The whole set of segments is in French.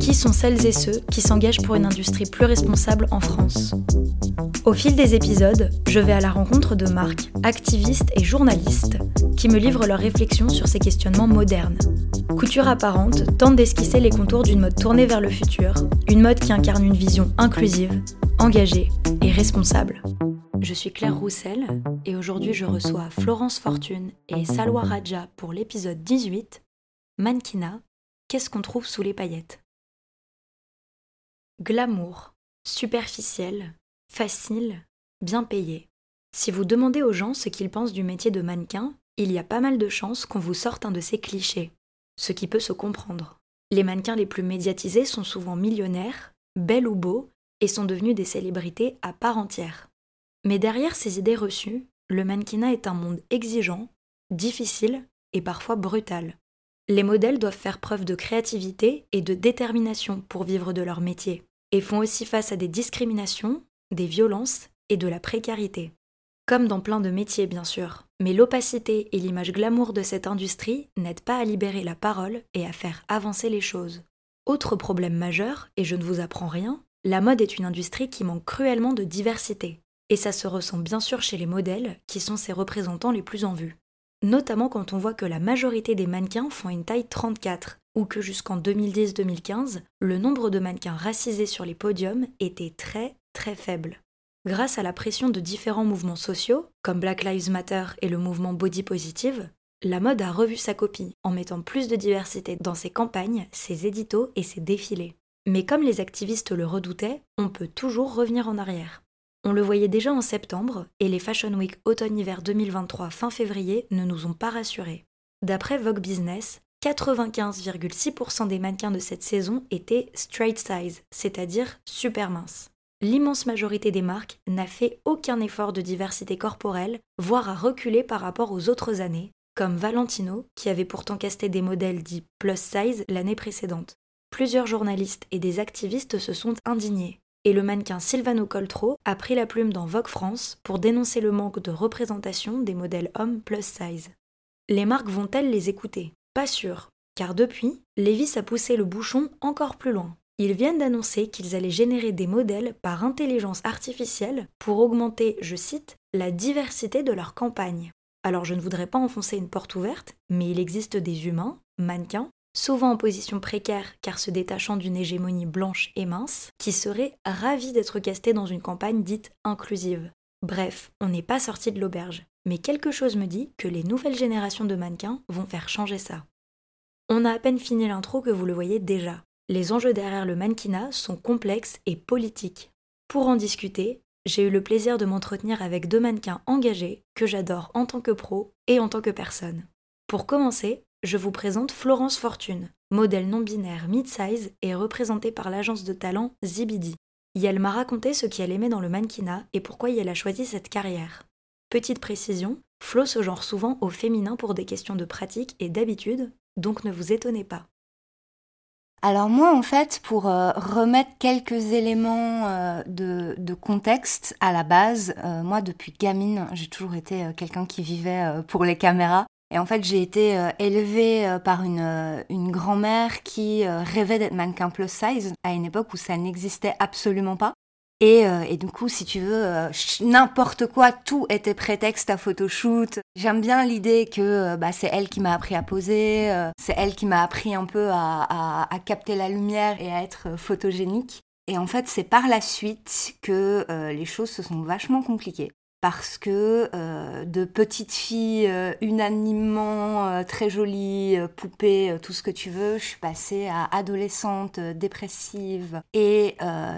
Qui sont celles et ceux qui s'engagent pour une industrie plus responsable en France Au fil des épisodes, je vais à la rencontre de marques, activistes et journalistes qui me livrent leurs réflexions sur ces questionnements modernes. Couture apparente tente d'esquisser les contours d'une mode tournée vers le futur, une mode qui incarne une vision inclusive, engagée et responsable. Je suis Claire Roussel et aujourd'hui je reçois Florence Fortune et Salwa Raja pour l'épisode 18 Mannequinat, qu'est-ce qu'on trouve sous les paillettes? Glamour, superficiel, facile, bien payé. Si vous demandez aux gens ce qu'ils pensent du métier de mannequin, il y a pas mal de chances qu'on vous sorte un de ces clichés, ce qui peut se comprendre. Les mannequins les plus médiatisés sont souvent millionnaires, belles ou beaux, et sont devenus des célébrités à part entière. Mais derrière ces idées reçues, le mannequinat est un monde exigeant, difficile et parfois brutal. Les modèles doivent faire preuve de créativité et de détermination pour vivre de leur métier, et font aussi face à des discriminations, des violences et de la précarité. Comme dans plein de métiers bien sûr, mais l'opacité et l'image glamour de cette industrie n'aident pas à libérer la parole et à faire avancer les choses. Autre problème majeur, et je ne vous apprends rien, la mode est une industrie qui manque cruellement de diversité. Et ça se ressent bien sûr chez les modèles, qui sont ses représentants les plus en vue. Notamment quand on voit que la majorité des mannequins font une taille 34, ou que jusqu'en 2010-2015, le nombre de mannequins racisés sur les podiums était très très faible. Grâce à la pression de différents mouvements sociaux, comme Black Lives Matter et le mouvement Body Positive, la mode a revu sa copie en mettant plus de diversité dans ses campagnes, ses éditos et ses défilés. Mais comme les activistes le redoutaient, on peut toujours revenir en arrière. On le voyait déjà en septembre, et les Fashion Week automne-hiver 2023 fin février ne nous ont pas rassurés. D'après Vogue Business, 95,6% des mannequins de cette saison étaient straight size, c'est-à-dire super minces. L'immense majorité des marques n'a fait aucun effort de diversité corporelle, voire a reculé par rapport aux autres années, comme Valentino, qui avait pourtant casté des modèles dits plus size l'année précédente. Plusieurs journalistes et des activistes se sont indignés et le mannequin Silvano Coltro a pris la plume dans Vogue France pour dénoncer le manque de représentation des modèles hommes plus size. Les marques vont-elles les écouter? Pas sûr, car depuis, Levis a poussé le bouchon encore plus loin. Ils viennent d'annoncer qu'ils allaient générer des modèles par intelligence artificielle pour augmenter, je cite, la diversité de leur campagne. Alors je ne voudrais pas enfoncer une porte ouverte, mais il existe des humains, mannequins, souvent en position précaire car se détachant d'une hégémonie blanche et mince, qui seraient ravis d'être castés dans une campagne dite inclusive. Bref, on n'est pas sorti de l'auberge, mais quelque chose me dit que les nouvelles générations de mannequins vont faire changer ça. On a à peine fini l'intro que vous le voyez déjà. Les enjeux derrière le mannequinat sont complexes et politiques. Pour en discuter, j'ai eu le plaisir de m'entretenir avec deux mannequins engagés que j'adore en tant que pro et en tant que personne. Pour commencer, je vous présente Florence Fortune, modèle non binaire mid-size et représentée par l'agence de talent Zibidi. Elle m'a raconté ce qu'elle aimait dans le mannequinat et pourquoi elle a choisi cette carrière. Petite précision, Flo se genre souvent au féminin pour des questions de pratique et d'habitude, donc ne vous étonnez pas. Alors moi, en fait, pour euh, remettre quelques éléments euh, de, contexte à la base, euh, moi, depuis gamine, j'ai toujours été quelqu'un qui vivait pour les caméras. Et en fait, j'ai été euh, élevée euh, par une, euh, une grand-mère qui rêvait d'être mannequin plus size à une époque où ça n'existait absolument pas. Et, du coup, si tu veux, n'importe quoi, tout était prétexte à photoshoot. J'aime bien l'idée que bah, c'est elle qui m'a appris à poser, c'est elle qui m'a appris un peu à, capter la lumière et à être photogénique. Et en fait, c'est par la suite que les choses se sont vachement compliquées parce que euh, de petite fille euh, unanimement euh, très jolie, poupée, tout ce que tu veux, je suis passée à adolescente, dépressive et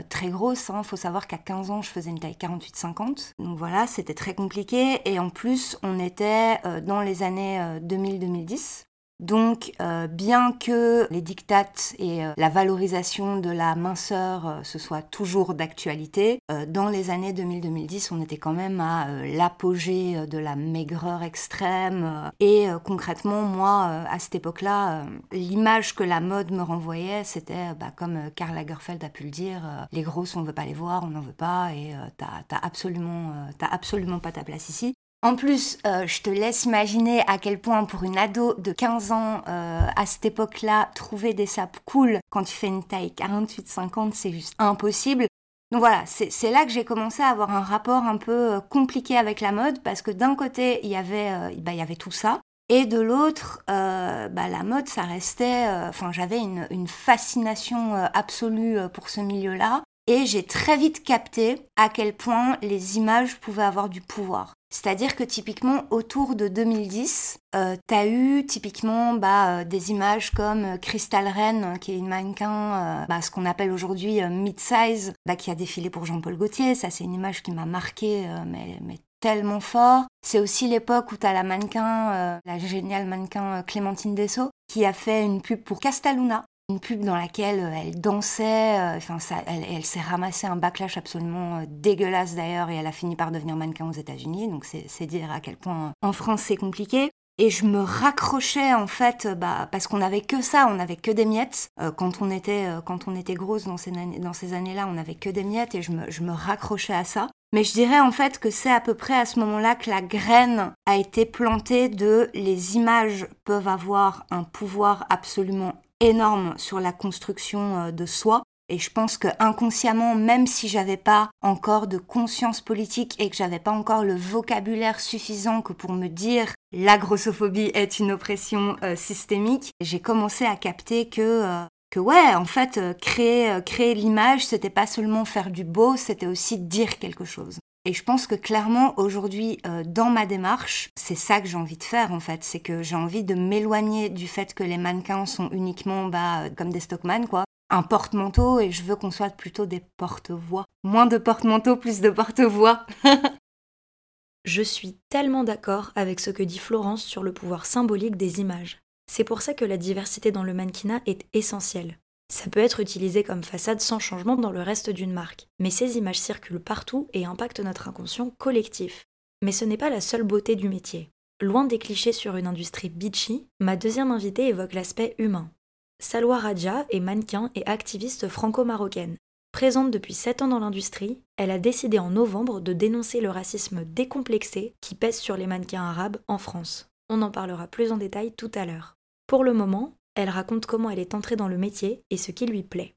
très grosse. Il hein. faut savoir qu'à 15 ans, je faisais une taille 48-50. Donc voilà, c'était très compliqué. Et en plus, on était dans les années 2000-2010. Donc, euh, bien que les dictates et euh, la valorisation de la minceur euh, ce soit toujours d'actualité, dans les années 2000-2010, on était quand même à l'apogée de la maigreur extrême. et concrètement, moi, à cette époque-là, l'image que la mode me renvoyait, c'était bah, comme Karl Lagerfeld a pu le dire, les grosses, on ne veut pas les voir, on n'en veut pas, et t'as absolument, absolument pas ta place ici. En plus, euh, je te laisse imaginer à quel point pour une ado de 15 ans euh, à cette époque-là, trouver des sapes cool quand tu fais une taille 48-50, c'est juste impossible. Donc voilà, c'est là que j'ai commencé à avoir un rapport un peu euh, compliqué avec la mode parce que d'un côté, il y avait, bah, il y avait tout ça. Et de l'autre, bah, la mode, ça restait. Enfin, j'avais une, une, fascination absolue pour ce milieu-là. Et j'ai très vite capté à quel point les images pouvaient avoir du pouvoir. C'est-à-dire que typiquement autour de 2010, euh, tu as eu typiquement bah, euh, des images comme euh, Crystal Ren, qui est une mannequin, bah, ce qu'on appelle aujourd'hui mid-size, bah, qui a défilé pour Jean-Paul Gaultier. Ça, c'est une image qui m'a marqué, mais, mais, tellement fort. C'est aussi l'époque où tu as la mannequin, la géniale mannequin Clémentine Dessau, qui a fait une pub pour Castaluna une pub dans laquelle euh, elle dansait, euh, enfin elle, s'est ramassée un backlash absolument euh, dégueulasse d'ailleurs et elle a fini par devenir mannequin aux États-Unis, donc c'est dire à quel point en France c'est compliqué. Et je me raccrochais en fait, bah, parce qu'on n'avait que ça, on n'avait que des miettes. quand on était grosse dans ces, dans ces années-là, on n'avait que des miettes et je me, je me raccrochais à ça. Mais je dirais en fait que c'est à peu près à ce moment-là que la graine a été plantée de les images peuvent avoir un pouvoir absolument énorme sur la construction euh, de soi. Et je pense que inconsciemment, même si j'avais pas encore de conscience politique et que j'avais pas encore le vocabulaire suffisant que pour me dire la grossophobie est une oppression euh, systémique, j'ai commencé à capter que euh, que ouais, en fait, créer créer l'image, c'était pas seulement faire du beau, c'était aussi dire quelque chose. Et je pense que clairement aujourd'hui euh, dans ma démarche, c'est ça que j'ai envie de faire en fait, c'est que j'ai envie de m'éloigner du fait que les mannequins sont uniquement bah, euh, comme des stockman quoi, un porte-manteau et je veux qu'on soit plutôt des porte-voix. Moins de porte-manteau, plus de porte-voix. je suis tellement d'accord avec ce que dit Florence sur le pouvoir symbolique des images. C'est pour ça que la diversité dans le mannequinat est essentielle. Ça peut être utilisé comme façade sans changement dans le reste d'une marque, mais ces images circulent partout et impactent notre inconscient collectif. Mais ce n'est pas la seule beauté du métier. Loin des clichés sur une industrie bitchy, ma deuxième invitée évoque l'aspect humain. Salwa Raja est mannequin et activiste franco-marocaine. Présente depuis 7 ans dans l'industrie, elle a décidé en novembre de dénoncer le racisme décomplexé qui pèse sur les mannequins arabes en France. On en parlera plus en détail tout à l'heure. Pour le moment, elle raconte comment elle est entrée dans le métier et ce qui lui plaît.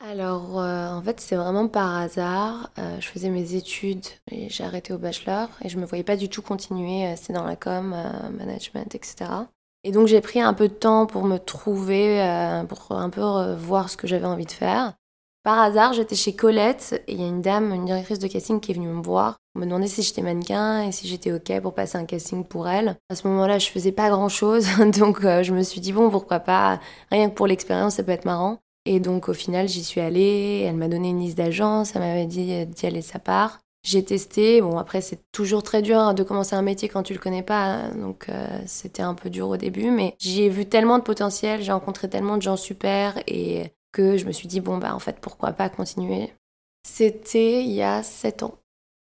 Alors, euh, en fait, c'est vraiment par hasard. Euh, je faisais mes études et j'ai arrêté au bachelor et je me voyais pas du tout continuer. Euh, c'est dans la com, management, etc. Et donc, j'ai pris un peu de temps pour me trouver, pour un peu voir ce que j'avais envie de faire. Par hasard, j'étais chez Colette et il y a une dame, une directrice de casting qui est venue me voir, me demander si j'étais mannequin et si j'étais OK pour passer un casting pour elle. À ce moment-là, je faisais pas grand-chose, donc euh, je me suis dit bon, pourquoi pas, rien que pour l'expérience, ça peut être marrant. Et donc au final, j'y suis allée, elle m'a donné une liste d'agences, elle m'avait dit d'y aller sa part. J'ai testé, bon après c'est toujours très dur hein, de commencer un métier quand tu le connais pas, donc euh, c'était un peu dur au début, mais j'ai vu tellement de potentiel, j'ai rencontré tellement de gens super et que je me suis dit, bon, bah en fait, pourquoi pas continuer? C'était il y a sept ans.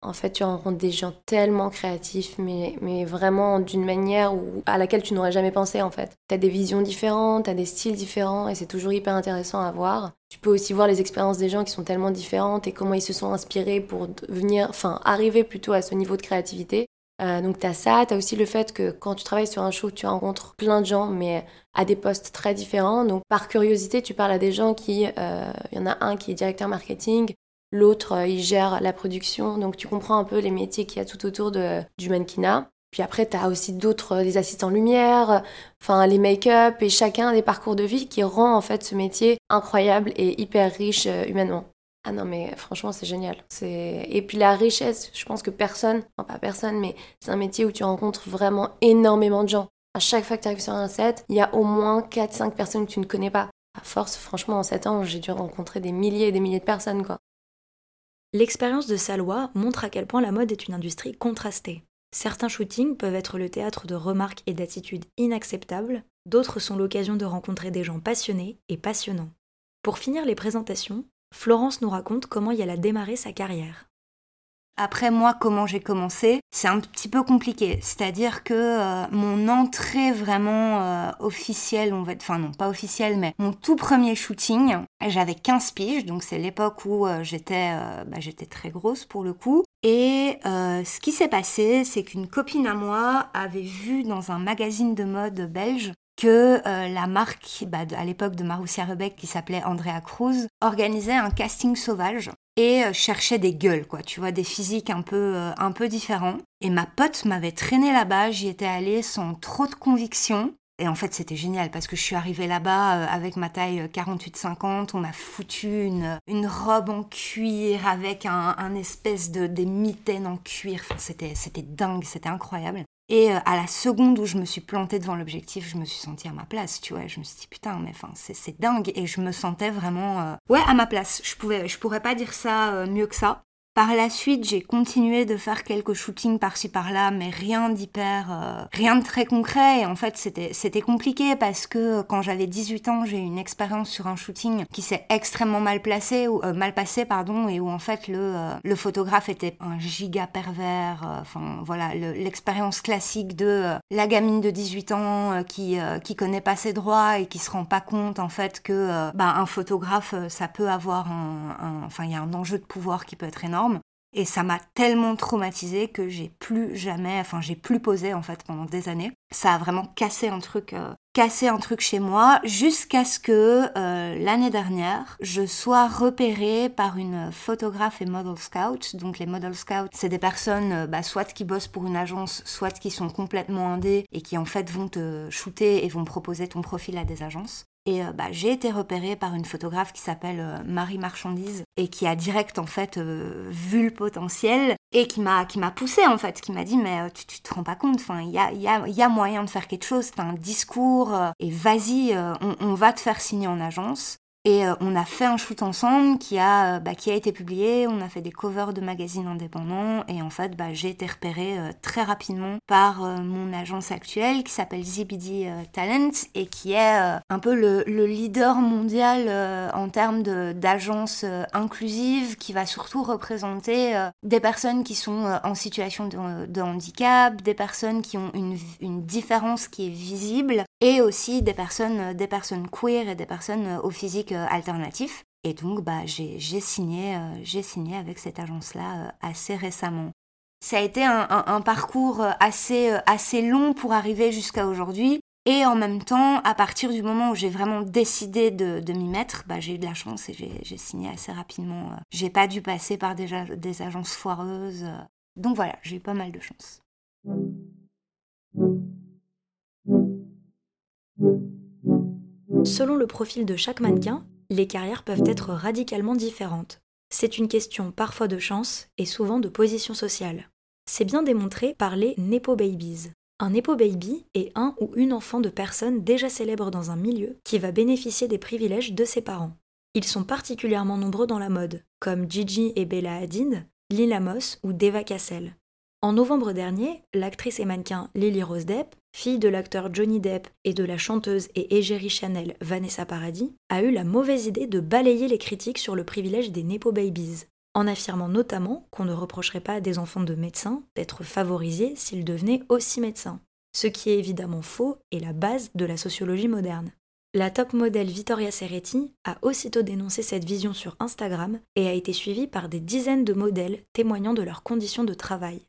En fait, tu rencontres des gens tellement créatifs, mais, mais vraiment d'une manière où, à laquelle tu n'aurais jamais pensé en fait. Tu as des visions différentes, tu as des styles différents, et c'est toujours hyper intéressant à voir. Tu peux aussi voir les expériences des gens qui sont tellement différentes et comment ils se sont inspirés pour venir, enfin, arriver plutôt à ce niveau de créativité. Euh, donc tu as ça, tu as aussi le fait que quand tu travailles sur un show, tu rencontres plein de gens, mais à des postes très différents. Donc par curiosité, tu parles à des gens qui... Euh, il y en a un qui est directeur marketing, l'autre, euh, il gère la production. Donc tu comprends un peu les métiers qu'il y a tout autour de, du mannequinat. Puis après, tu as aussi d'autres, des assistants lumière, enfin les make-up, et chacun des parcours de vie qui rend en fait ce métier incroyable et hyper riche humainement. Ah non, mais franchement, c'est génial. Et puis la richesse, je pense que personne, enfin pas personne, mais c'est un métier où tu rencontres vraiment énormément de gens. À chaque fois que tu arrives sur un set, il y a au moins 4-5 personnes que tu ne connais pas. À force, franchement, en 7 ans, j'ai dû rencontrer des milliers et des milliers de personnes, quoi. L'expérience de Salwa montre à quel point la mode est une industrie contrastée. Certains shootings peuvent être le théâtre de remarques et d'attitudes inacceptables, d'autres sont l'occasion de rencontrer des gens passionnés et passionnants. Pour finir les présentations, Florence nous raconte comment elle a démarré sa carrière. Après moi, comment j'ai commencé, c'est un petit peu compliqué. C'est-à-dire que euh, mon entrée vraiment euh, officielle, on va, enfin non, pas officielle, mais mon tout premier shooting, j'avais 15 piges, donc c'est l'époque où euh, j'étais, bah, j'étais très grosse pour le coup. Et ce qui s'est passé, c'est qu'une copine à moi avait vu dans un magazine de mode belge que la marque, bah, à l'époque de Marussia Rebeck, qui s'appelait Andrea Cruz, organisait un casting sauvage et euh, cherchait des gueules, quoi, tu vois, des physiques un peu, euh, un peu différents. Et ma pote m'avait traîné là-bas, j'y étais allée sans trop de conviction. Et en fait, c'était génial parce que je suis arrivée là-bas euh, avec ma taille 48-50. On m'a foutu une, une robe en cuir avec un, un espèce de des mitaines en cuir. Enfin, c'était, c'était dingue, c'était incroyable. Et euh, à la seconde où je me suis plantée devant l'objectif, je me suis sentie à ma place, tu vois. Je me suis dit putain, mais enfin, c'est dingue. Et je me sentais vraiment, euh, ouais, à ma place. Je pouvais, je pourrais pas dire ça euh, mieux que ça. Par la suite, j'ai continué de faire quelques shootings par-ci par-là, mais rien d'hyper, euh, rien de très concret. Et en fait, c'était compliqué parce que quand j'avais 18 ans, j'ai eu une expérience sur un shooting qui s'est extrêmement mal placé ou euh, mal passé, pardon, et où en fait le euh, le photographe était un giga pervers. Enfin voilà, l'expérience classique de la gamine de 18 ans qui qui connaît pas ses droits et qui se rend pas compte en fait que bah, un photographe ça peut avoir un enfin il y a un enjeu de pouvoir qui peut être énorme et ça m'a tellement traumatisée que j'ai plus jamais, enfin j'ai plus posé en fait pendant des années. Ça a vraiment cassé un truc, euh, cassé un truc chez moi jusqu'à ce que euh, l'année dernière, je sois repérée par une photographe et model scout. Donc les model scouts, c'est des personnes euh, bah, soit qui bossent pour une agence, soit qui sont complètement indées et qui en fait vont te shooter et vont proposer ton profil à des agences. Et euh, bah, j'ai été repérée par une photographe qui s'appelle euh, Marie Marchandise et qui a direct en fait euh, vu le potentiel et qui m'a qui m'a poussée en fait, qui m'a dit mais tu, tu, te rends pas compte, enfin il y a, y, a, y a moyen de faire quelque chose, t'as un discours et vas-y, on, on, va te faire signer en agence. Et euh, on a fait un shoot ensemble qui a, euh, bah, qui a été publié, on a fait des covers de magazines indépendants. Et en fait bah, j'ai été repérée euh, très rapidement par mon agence actuelle qui s'appelle ZBD Talent et qui est un peu le, le leader mondial en termes d'agence inclusive qui va surtout représenter des personnes qui sont en situation de, handicap, des personnes qui ont une, une différence qui est visible et aussi des personnes, des personnes queer et des personnes au physique alternatif. Et donc, bah, j'ai signé, euh, j'ai signé avec cette agence-là euh, assez récemment. Ça a été un, parcours assez, assez long pour arriver jusqu'à aujourd'hui. Et en même temps, à partir du moment où j'ai vraiment décidé de, de m'y mettre, bah, j'ai eu de la chance et j'ai signé assez rapidement. J'ai pas dû passer par des, des agences foireuses. Donc voilà, j'ai eu pas mal de chance. Selon le profil de chaque mannequin, les carrières peuvent être radicalement différentes. C'est une question parfois de chance et souvent de position sociale. C'est bien démontré par les Nepo Babies. Un Nepo Baby est un ou une enfant de personne déjà célèbre dans un milieu qui va bénéficier des privilèges de ses parents. Ils sont particulièrement nombreux dans la mode, comme Gigi et Bella Hadid, Lila Moss ou Deva Cassel. En novembre dernier, l'actrice et mannequin Lily Rose Depp, fille de l'acteur Johnny Depp et de la chanteuse et égérie Chanel Vanessa Paradis, a eu la mauvaise idée de balayer les critiques sur le privilège des Nepo Babies, en affirmant notamment qu'on ne reprocherait pas à des enfants de médecins d'être favorisés s'ils devenaient aussi médecins. Ce qui est évidemment faux et la base de la sociologie moderne. La top modèle Vittoria Serretti a aussitôt dénoncé cette vision sur Instagram et a été suivie par des dizaines de modèles témoignant de leurs conditions de travail.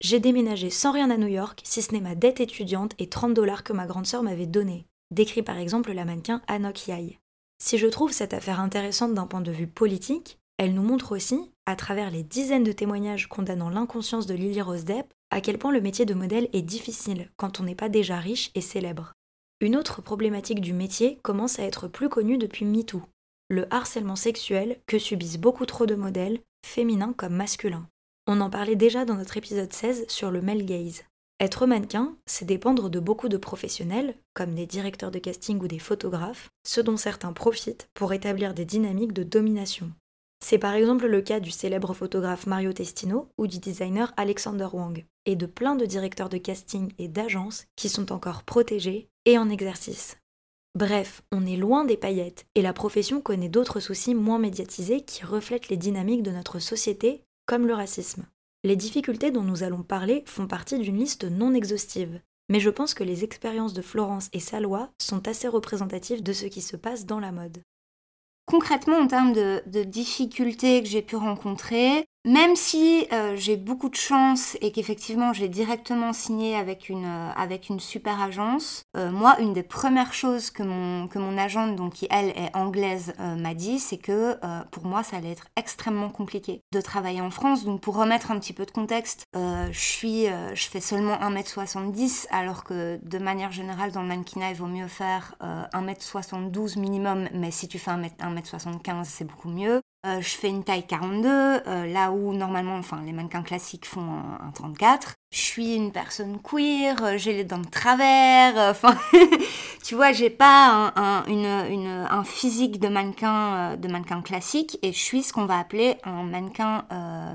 J'ai déménagé sans rien à New York, si ce n'est ma dette étudiante et 30 dollars que ma grande sœur m'avait donné, décrit par exemple la mannequin Anok Yai. Si je trouve cette affaire intéressante d'un point de vue politique, elle nous montre aussi, à travers les dizaines de témoignages condamnant l'inconscience de Lily Rose Depp, à quel point le métier de modèle est difficile quand on n'est pas déjà riche et célèbre. Une autre problématique du métier commence à être plus connue depuis MeToo, le harcèlement sexuel que subissent beaucoup trop de modèles, féminins comme masculins. On en parlait déjà dans notre épisode 16 sur le male gaze. Être mannequin, c'est dépendre de beaucoup de professionnels, comme des directeurs de casting ou des photographes, ce dont certains profitent pour établir des dynamiques de domination. C'est par exemple le cas du célèbre photographe Mario Testino ou du designer Alexander Wang, et de plein de directeurs de casting et d'agences qui sont encore protégés et en exercice. Bref, on est loin des paillettes, et la profession connaît d'autres soucis moins médiatisés qui reflètent les dynamiques de notre société, comme le racisme. Les difficultés dont nous allons parler font partie d'une liste non exhaustive, mais je pense que les expériences de Florence et Salois sont assez représentatives de ce qui se passe dans la mode. Concrètement, en termes de, difficultés que j'ai pu rencontrer, même si euh, j'ai beaucoup de chance et qu'effectivement j'ai directement signé avec une, euh, avec une super agence, euh, moi, une des premières choses que mon, que mon agente, donc qui elle est anglaise, m'a dit, c'est que pour moi, ça allait être extrêmement compliqué de travailler en France. Donc pour remettre un petit peu de contexte, je, suis, je fais seulement 1m70, alors que de manière générale, dans le mannequinat, il vaut mieux faire 1m72 minimum, mais si tu fais 1m75, c'est beaucoup mieux. Euh, je fais une taille 42, euh, là où normalement, enfin, les mannequins classiques font un, 34. Je suis une personne queer, euh, j'ai les dents de travers, enfin, tu vois, j'ai pas un, une, une, un, physique de mannequin, de mannequin classique et je suis ce qu'on va appeler un mannequin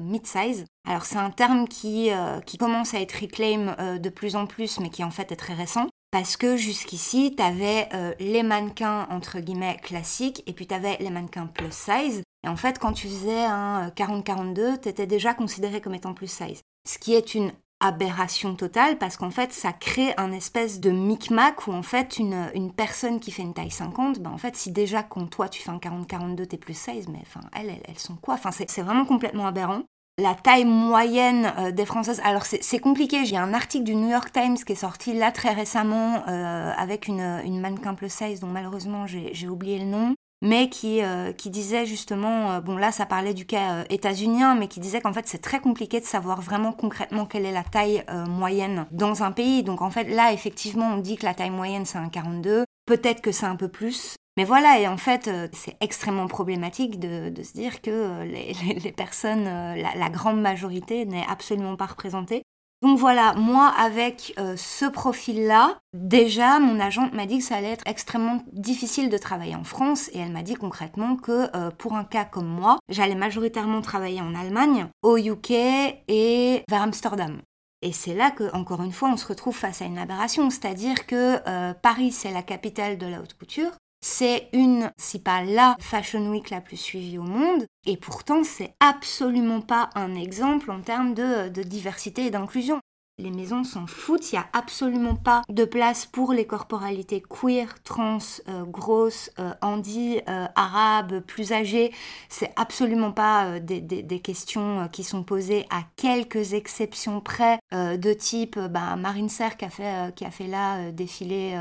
mid-size. Alors c'est un terme qui, qui commence à être reclaim de plus en plus, mais qui en fait est très récent. Parce que jusqu'ici, tu avais les mannequins entre guillemets classiques et puis tu avais les mannequins plus size. Et en fait, quand tu faisais un 40-42, tu étais déjà considéré comme étant plus size. Ce qui est une aberration totale parce qu'en fait ça crée un espèce de micmac où en fait une, une personne qui fait une taille 50 ben en fait si déjà quand toi tu fais un 40-42 t'es plus size mais enfin elles, elles, sont quoi? Enfin c'est vraiment complètement aberrant la taille moyenne euh, des Françaises. Alors c'est compliqué, j'ai un article du New York Times qui est sorti là très récemment euh, avec une, une mannequin plus size dont malheureusement j'ai oublié le nom, mais qui, euh, qui disait justement, euh, bon là ça parlait du cas euh, états-unien, mais qui disait qu'en fait c'est très compliqué de savoir vraiment concrètement quelle est la taille moyenne dans un pays. Donc en fait là effectivement on dit que la taille moyenne c'est un 42, peut-être que c'est un peu plus. Mais voilà, et en fait, c'est extrêmement problématique de, de, se dire que les, les, personnes, la, la grande majorité n'est absolument pas représentée. Donc voilà, moi avec euh, ce profil-là, déjà mon agente m'a dit que ça allait être extrêmement difficile de travailler en France et elle m'a dit concrètement que euh, pour un cas comme moi, j'allais majoritairement travailler en Allemagne, au UK et vers Amsterdam. Et c'est là que, encore une fois, on se retrouve face à une aberration, c'est-à-dire que euh, Paris, c'est la capitale de la haute couture, c'est une, si pas la Fashion Week la plus suivie au monde, et pourtant c'est absolument pas un exemple en termes de, de diversité et d'inclusion les maisons s'en foutent, il n'y a absolument pas de place pour les corporalités queer, trans, euh, grosses, euh, handi, euh, arabes, plus âgées. C'est absolument pas des, des, questions qui sont posées à quelques exceptions près de type bah, Marine Serre qui a fait, qui a fait là défiler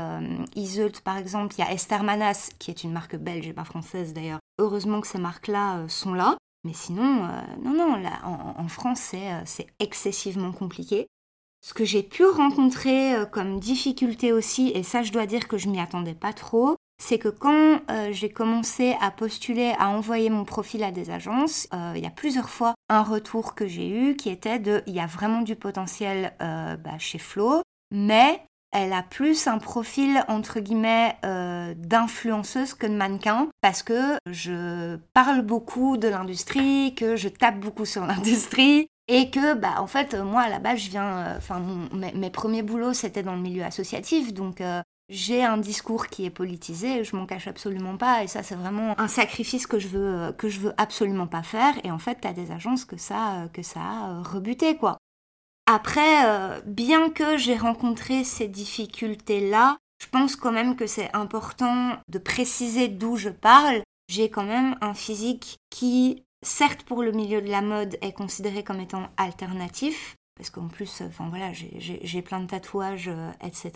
Iseult par exemple. Il y a Esther Manas qui est une marque belge et pas française d'ailleurs. Heureusement que ces marques-là sont là. Mais sinon, non, non, là, en, en France, c'est excessivement compliqué. Ce que j'ai pu rencontrer euh, comme difficulté aussi, et ça je dois dire que je m'y attendais pas trop, c'est que quand euh, j'ai commencé à postuler, à envoyer mon profil à des agences, euh, il y a plusieurs fois un retour que j'ai eu qui était de il y a vraiment du potentiel bah, chez Flo, mais elle a plus un profil entre guillemets d'influenceuse que de mannequin parce que je parle beaucoup de l'industrie, que je tape beaucoup sur l'industrie, et que, bah, en fait, moi, à la base, je viens. Euh, enfin, mes, premiers boulots, c'était dans le milieu associatif. Donc, euh, j'ai un discours qui est politisé, je m'en cache absolument pas. Et ça, c'est vraiment un sacrifice que je veux, euh, que je veux absolument pas faire. Et en fait, t'as des agences que ça, que ça a rebuté, quoi. Après, bien que j'ai rencontré ces difficultés-là, je pense quand même que c'est important de préciser d'où je parle. J'ai quand même un physique qui certes pour le milieu de la mode, est considéré comme étant alternatif, parce qu'en plus, enfin voilà, j'ai plein de tatouages, euh, etc.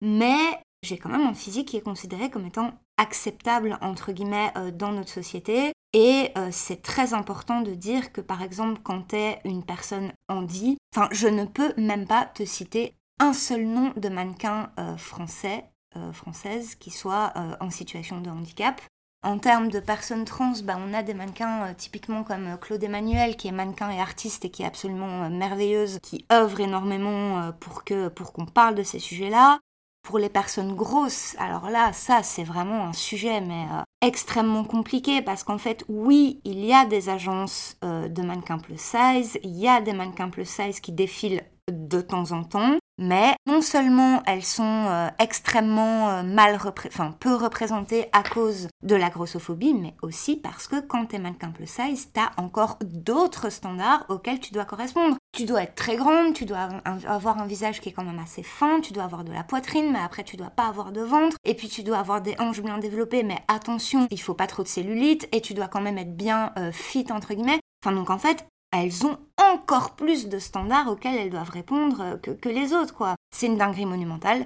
Mais j'ai quand même un physique qui est considéré comme étant acceptable, entre guillemets, euh, dans notre société. Et euh, c'est très important de dire que, par exemple, quand tu es une personne handi, enfin, je ne peux même pas te citer un seul nom de mannequin français, française, qui soit en situation de handicap. En termes de personnes trans, bah, on a des mannequins euh, typiquement comme euh, Claude Emmanuel, qui est mannequin et artiste et qui est absolument euh, merveilleuse, qui œuvre énormément pour que pour qu'on parle de ces sujets-là. Pour les personnes grosses, alors là, ça c'est vraiment un sujet mais extrêmement compliqué parce qu'en fait, oui, il y a des agences de mannequins plus size, il y a des mannequins plus size qui défilent de temps en temps, mais non seulement elles sont euh, extrêmement euh, mal peu représentées à cause de la grossophobie, mais aussi parce que quand tu es mannequin plus size, tu as encore d'autres standards auxquels tu dois correspondre. Tu dois être très grande, tu dois avoir un visage qui est quand même assez fin, tu dois avoir de la poitrine, mais après tu dois pas avoir de ventre, et puis tu dois avoir des hanches bien développées, mais attention, il faut pas trop de cellulite, et tu dois quand même être bien euh, fit entre guillemets. Enfin donc en fait, elles ont encore plus de standards auxquels elles doivent répondre euh, que, les autres, quoi. C'est une dinguerie monumentale.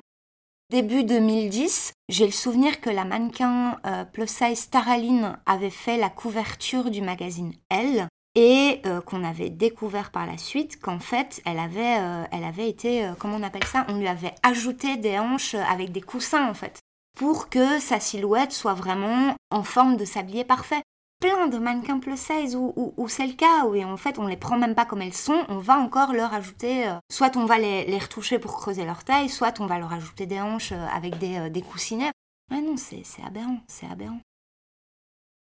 Début 2010, j'ai le souvenir que la mannequin euh, plus size Taraline avait fait la couverture du magazine Elle et euh, qu'on avait découvert par la suite qu'en fait elle avait, elle avait été, comment on appelle ça? On lui avait ajouté des hanches avec des coussins en fait pour que sa silhouette soit vraiment en forme de sablier parfait plein de mannequins plus size où, c'est le cas, où en fait on les prend même pas comme elles sont, on va encore leur ajouter, euh, soit on va les, retoucher pour creuser leur taille, soit on va leur ajouter des hanches euh, avec des, euh, des coussinets. Ouais non, c'est aberrant, c'est aberrant.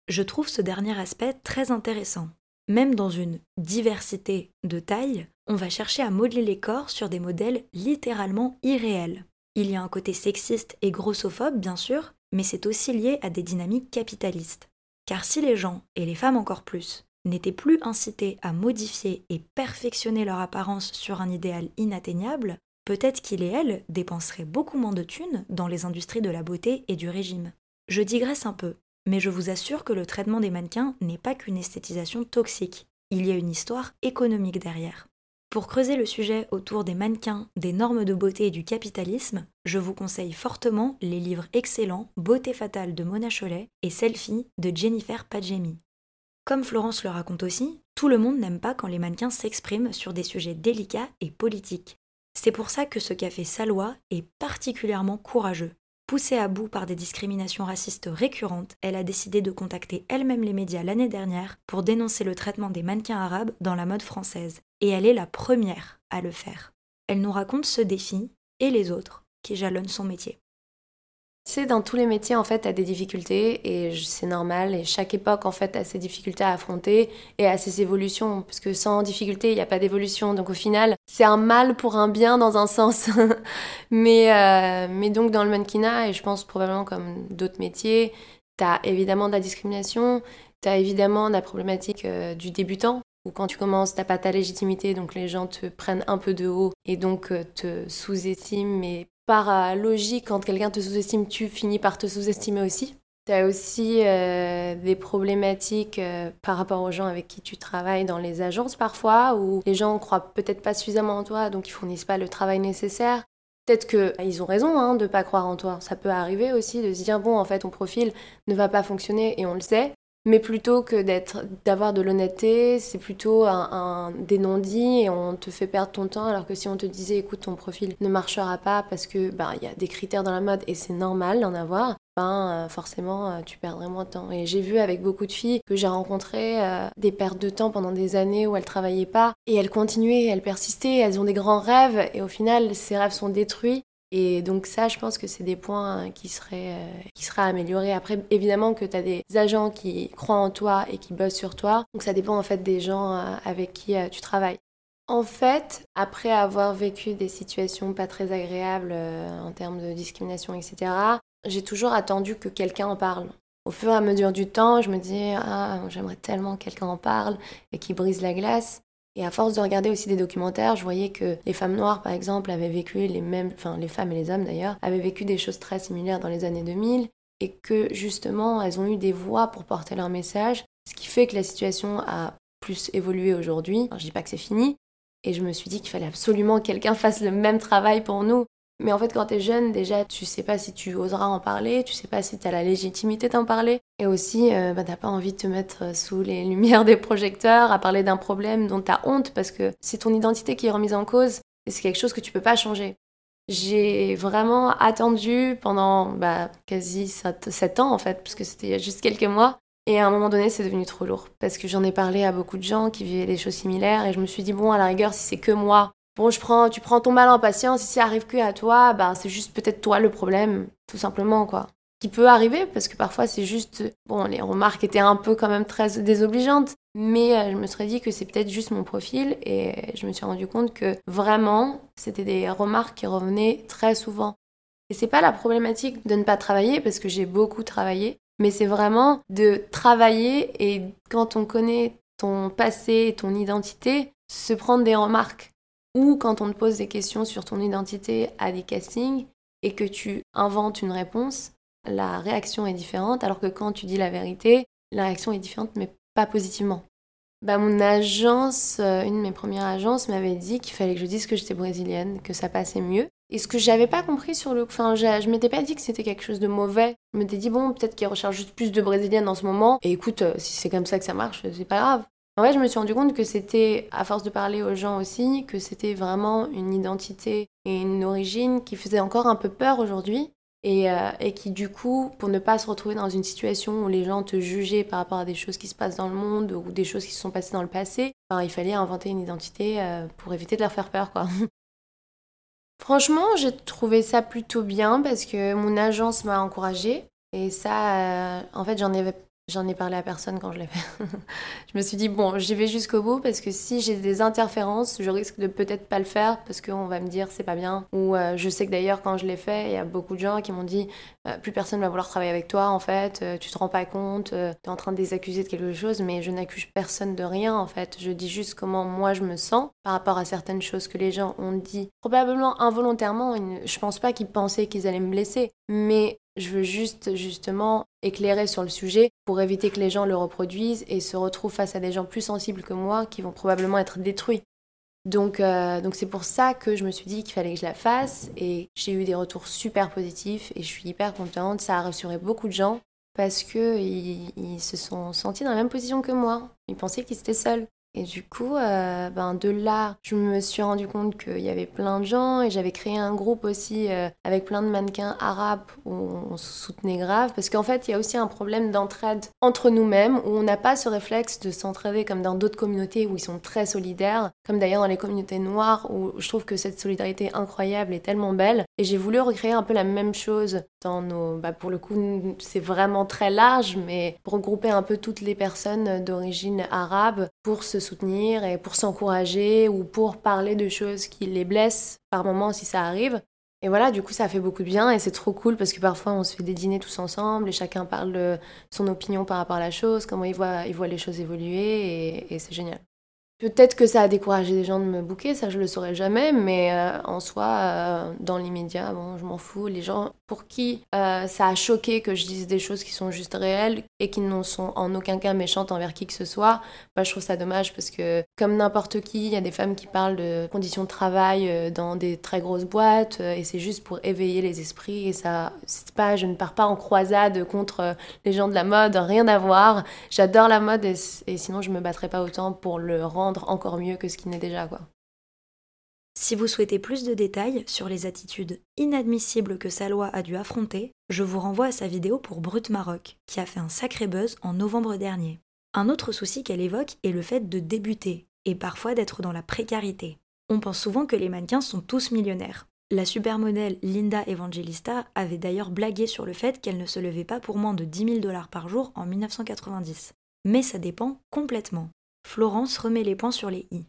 Je trouve ce dernier aspect très intéressant. Même dans une diversité de tailles, on va chercher à modeler les corps sur des modèles littéralement irréels. Il y a un côté sexiste et grossophobe, bien sûr, mais c'est aussi lié à des dynamiques capitalistes. Car si les gens, et les femmes encore plus, n'étaient plus incités à modifier et perfectionner leur apparence sur un idéal inatteignable, peut-être qu'il et elles dépenseraient beaucoup moins de thunes dans les industries de la beauté et du régime. Je digresse un peu, mais je vous assure que le traitement des mannequins n'est pas qu'une esthétisation toxique, il y a une histoire économique derrière. Pour creuser le sujet autour des mannequins, des normes de beauté et du capitalisme, je vous conseille fortement les livres excellents Beauté fatale de Mona Chollet et Selfie de Jennifer Padjemi. Comme Florence le raconte aussi, tout le monde n'aime pas quand les mannequins s'expriment sur des sujets délicats et politiques. C'est pour ça que ce fait Salwa est particulièrement courageux. Poussée à bout par des discriminations racistes récurrentes, elle a décidé de contacter elle-même les médias l'année dernière pour dénoncer le traitement des mannequins arabes dans la mode française, et elle est la première à le faire. Elle nous raconte ce défi et les autres qui jalonnent son métier. C'est dans tous les métiers en fait, à des difficultés et c'est normal. Et chaque époque en fait a ses difficultés à affronter et a ses évolutions. Parce que sans difficulté, il n'y a pas d'évolution. Donc au final, c'est un mal pour un bien dans un sens. mais, euh, mais donc dans le mannequinat, et je pense probablement comme d'autres métiers, tu as évidemment de la discrimination, tu as évidemment la problématique euh, du débutant. Ou quand tu commences, t'as pas ta légitimité, donc les gens te prennent un peu de haut et donc euh, te sous-estiment, mais par logique, quand quelqu'un te sous-estime, tu finis par te sous-estimer aussi. Tu as aussi euh, des problématiques euh, par rapport aux gens avec qui tu travailles dans les agences parfois, où les gens croient peut-être pas suffisamment en toi, donc ils fournissent pas le travail nécessaire. Peut-être qu'ils ont raison hein, de pas croire en toi. Ça peut arriver aussi de se dire bon, en fait, ton profil ne va pas fonctionner et on le sait. Mais plutôt que d'être, d'avoir de l'honnêteté, c'est plutôt un, des non-dits et on te fait perdre ton temps. Alors que si on te disait, écoute, ton profil ne marchera pas parce que ben il y a des critères dans la mode et c'est normal d'en avoir, ben euh, forcément euh, tu perdrais moins de temps. Et j'ai vu avec beaucoup de filles que j'ai rencontrées euh, des pertes de temps pendant des années où elles travaillaient pas et elles continuaient, elles persistaient, elles ont des grands rêves et au final ces rêves sont détruits et donc ça, je pense que c'est des points qui seraient, qui seraient améliorés. Après, évidemment que tu as des agents qui croient en toi et qui bossent sur toi. Donc ça dépend en fait des gens avec qui tu travailles. En fait, après avoir vécu des situations pas très agréables en termes de discrimination, etc., j'ai toujours attendu que quelqu'un en parle. Au fur et à mesure du temps, je me dis ah j'aimerais tellement que quelqu'un en parle et qui brise la glace. Et à force de regarder aussi des documentaires, je voyais que les femmes noires, par exemple, avaient vécu les mêmes, enfin les femmes et les hommes d'ailleurs, avaient vécu des choses très similaires dans les années 2000 et que justement elles ont eu des voix pour porter leur message, ce qui fait que la situation a plus évolué aujourd'hui. Je dis pas que c'est fini, et je me suis dit qu'il fallait absolument que quelqu'un fasse le même travail pour nous. Mais en fait, quand tu es jeune, déjà, tu sais pas si tu oseras en parler, tu sais pas si tu as la légitimité d'en parler. Et aussi, euh, bah, t'as pas envie de te mettre sous les lumières des projecteurs à parler d'un problème dont t'as honte parce que c'est ton identité qui est remise en cause et c'est quelque chose que tu peux pas changer. J'ai vraiment attendu pendant bah, quasi 7 ans en fait, parce que c'était juste quelques mois. Et à un moment donné, c'est devenu trop lourd parce que j'en ai parlé à beaucoup de gens qui vivaient des choses similaires et je me suis dit, bon, à la rigueur, si c'est que moi bon, je prends, tu prends ton mal en patience, si ça arrive que à toi, ben, c'est juste peut-être toi le problème, tout simplement, quoi. Qui peut arriver, parce que parfois c'est juste, bon, les remarques étaient un peu quand même très désobligeantes, mais euh, je me serais dit que c'est peut-être juste mon profil, et je me suis rendu compte que vraiment, c'était des remarques qui revenaient très souvent. Et c'est pas la problématique de ne pas travailler, parce que j'ai beaucoup travaillé, mais c'est vraiment de travailler et quand on connaît ton passé ton identité, se prendre des remarques. Ou quand on te pose des questions sur ton identité à des castings et que tu inventes une réponse, la réaction est différente, alors que quand tu dis la vérité, la réaction est différente, mais pas positivement. Bah, mon agence, euh, une de mes premières agences, m'avait dit qu'il fallait que je dise que j'étais brésilienne, que ça passait mieux. Et ce que j'avais pas compris sur le. Enfin, je, m'étais pas dit que c'était quelque chose de mauvais. Je m'étais dit, bon, peut-être qu'ils recherchent juste plus de brésiliennes en ce moment. Et écoute, euh, si c'est comme ça que ça marche, c'est pas grave. En fait, je me suis rendu compte que c'était, à force de parler aux gens aussi, que c'était vraiment une identité et une origine qui faisait encore un peu peur aujourd'hui. Et, euh, et, qui, du coup, pour ne pas se retrouver dans une situation où les gens te jugeaient par rapport à des choses qui se passent dans le monde ou des choses qui se sont passées dans le passé, ben, il fallait inventer une identité euh, pour éviter de leur faire peur, quoi. Franchement, j'ai trouvé ça plutôt bien parce que mon agence m'a encouragée. Et ça, euh, en fait, j'en avais J'en ai parlé à personne quand je l'ai fait. je me suis dit, bon, j'y vais jusqu'au bout parce que si j'ai des interférences, je risque de peut-être pas le faire parce qu'on va me dire c'est pas bien. Ou euh, je sais que d'ailleurs, quand je l'ai fait, il y a beaucoup de gens qui m'ont dit, euh, plus personne va vouloir travailler avec toi en fait, euh, tu te rends pas compte, tu es en train de les accuser de quelque chose, mais je n'accuse personne de rien en fait. Je dis juste comment moi je me sens par rapport à certaines choses que les gens ont dit. Probablement involontairement, je pense pas qu'ils pensaient qu'ils allaient me blesser, mais je veux juste justement éclairer sur le sujet pour éviter que les gens le reproduisent et se retrouvent face à des gens plus sensibles que moi qui vont probablement être détruits. Donc euh, donc c'est pour ça que je me suis dit qu'il fallait que je la fasse et j'ai eu des retours super positifs et je suis hyper contente. Ça a rassuré beaucoup de gens parce que ils se sont sentis dans la même position que moi. Ils pensaient qu'ils étaient seuls. Et du coup, euh, ben de là, je me suis rendu compte qu'il y avait plein de gens et j'avais créé un groupe aussi euh, avec plein de mannequins arabes où on se soutenait grave. Parce qu'en fait, il y a aussi un problème d'entraide entre nous-mêmes où on n'a pas ce réflexe de s'entraider comme dans d'autres communautés où ils sont très solidaires, comme d'ailleurs dans les communautés noires où je trouve que cette solidarité incroyable est tellement belle. Et j'ai voulu recréer un peu la même chose dans nos. Bah pour le coup, c'est vraiment très large, mais regrouper un peu toutes les personnes d'origine arabe pour se soutenir et pour s'encourager ou pour parler de choses qui les blessent par moments si ça arrive. Et voilà, du coup, ça fait beaucoup de bien et c'est trop cool parce que parfois on se fait des dîners tous ensemble et chacun parle de son opinion par rapport à la chose, comment il voit, il voit les choses évoluer et c'est génial. Peut-être que ça a découragé des gens de me bouquer, ça je le saurais jamais, mais euh, en soi, euh, dans l'immédiat, bon, je m'en fous. Les gens pour qui euh, ça a choqué que je dise des choses qui sont juste réelles et qui ne sont en aucun cas méchantes envers qui que ce soit, bah, je trouve ça dommage parce que, comme n'importe qui, il y a des femmes qui parlent de conditions de travail dans des très grosses boîtes et c'est juste pour éveiller les esprits et ça, c'est pas, je ne pars pas en croisade contre les gens de la mode, rien à voir. J'adore la mode et, et sinon je me battrais pas autant pour le rendre encore mieux que ce qui n'est déjà quoi. Si vous souhaitez plus de détails sur les attitudes inadmissibles que Salwa a dû affronter, je vous renvoie à sa vidéo pour Brut Maroc, qui a fait un sacré buzz en novembre dernier. Un autre souci qu'elle évoque est le fait de débuter, et parfois d'être dans la précarité. On pense souvent que les mannequins sont tous millionnaires. La supermodèle Linda Evangelista avait d'ailleurs blagué sur le fait qu'elle ne se levait pas pour moins de 10 000 dollars par jour en 1990. Mais ça dépend complètement. Florence remet les points sur les i.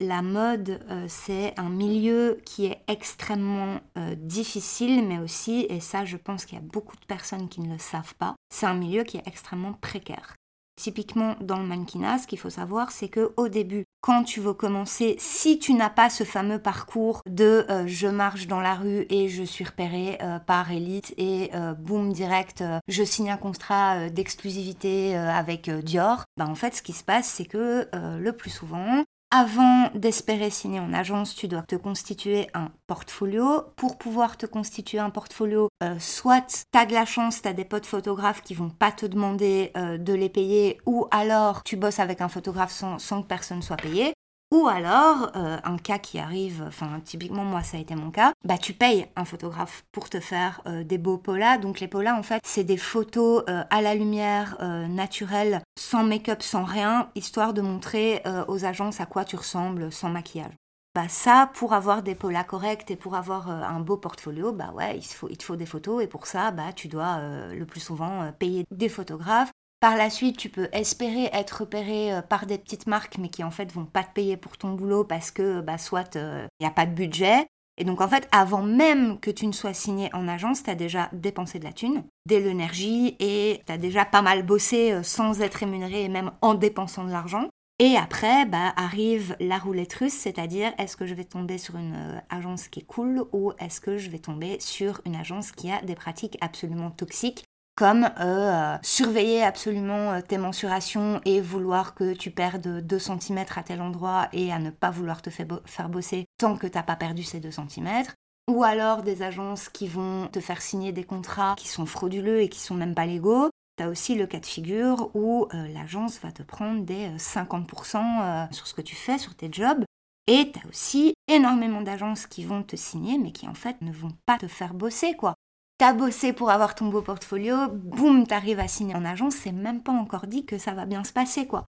La mode, euh, c'est un milieu qui est extrêmement euh, difficile, mais aussi, et ça je pense qu'il y a beaucoup de personnes qui ne le savent pas, c'est un milieu qui est extrêmement précaire. Typiquement dans le mannequinat, ce qu'il faut savoir, c'est que au début, quand tu veux commencer, si tu n'as pas ce fameux parcours de euh, je marche dans la rue et je suis repérée par Elite et boum direct, je signe un contrat d'exclusivité avec Dior, ben, en fait ce qui se passe c'est que le plus souvent avant d'espérer signer en agence, tu dois te constituer un portfolio. Pour pouvoir te constituer un portfolio, euh, soit tu as de la chance, tu as des potes photographes qui vont pas te demander euh, de les payer, ou alors tu bosses avec un photographe sans, sans que personne soit payé. Ou alors, euh, un cas qui arrive, enfin typiquement moi ça a été mon cas, bah tu payes un photographe pour te faire euh, des beaux polas. Donc les polas en fait c'est des photos euh, à la lumière naturelle, sans make-up, sans rien, histoire de montrer aux agences à quoi tu ressembles sans maquillage. bah ça, pour avoir des polas corrects et pour avoir un beau portfolio, bah ouais, il, il te faut des photos et pour ça, bah tu dois le plus souvent payer des photographes. Par la suite, tu peux espérer être repéré par des petites marques, mais qui en fait vont pas te payer pour ton boulot parce que bah, soit il n'y a pas de budget. Et donc en fait, avant même que tu ne sois signé en agence, tu as déjà dépensé de la thune, de l'énergie et tu as déjà pas mal bossé sans être rémunéré et même en dépensant de l'argent. Et après, bah, arrive la roulette russe, c'est-à-dire est-ce que je vais tomber sur une euh, agence qui est cool ou est-ce que je vais tomber sur une agence qui a des pratiques absolument toxiques comme euh, surveiller absolument euh, tes mensurations et vouloir que tu perdes 2 cm à tel endroit et à ne pas vouloir te faire bosser tant que tu n'as pas perdu ces 2 cm. Ou alors des agences qui vont te faire signer des contrats qui sont frauduleux et qui sont même pas légaux. Tu as aussi le cas de figure où euh, l'agence va te prendre des 50% euh, euh, sur ce que tu fais, sur tes jobs. Et tu as aussi énormément d'agences qui vont te signer, mais qui en fait ne vont pas te faire bosser, quoi. T'as bossé pour avoir ton beau portfolio, boum, t'arrives à signer en agence, c'est même pas encore dit que ça va bien se passer, quoi.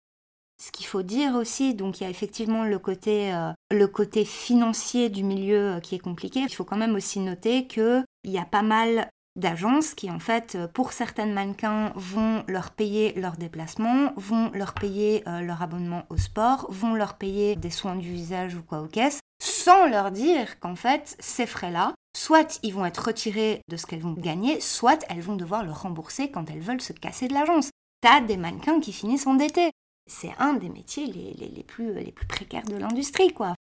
Ce qu'il faut dire aussi, donc il y a effectivement le côté, côté financier du milieu qui est compliqué. Il faut quand même aussi noter qu'il y a pas mal d'agences qui en fait euh, pour certaines mannequins vont leur payer leurs déplacements, vont leur payer euh, leur abonnement au sport, vont leur payer des soins du visage ou quoi aux caisses, sans leur dire qu'en fait ces frais-là, soit ils vont être retirés de ce qu'elles vont gagner, soit elles vont devoir le rembourser quand elles veulent se casser de l'agence. T'as des mannequins qui finissent endettés. C'est un des métiers les, plus précaires de l'industrie, quoi.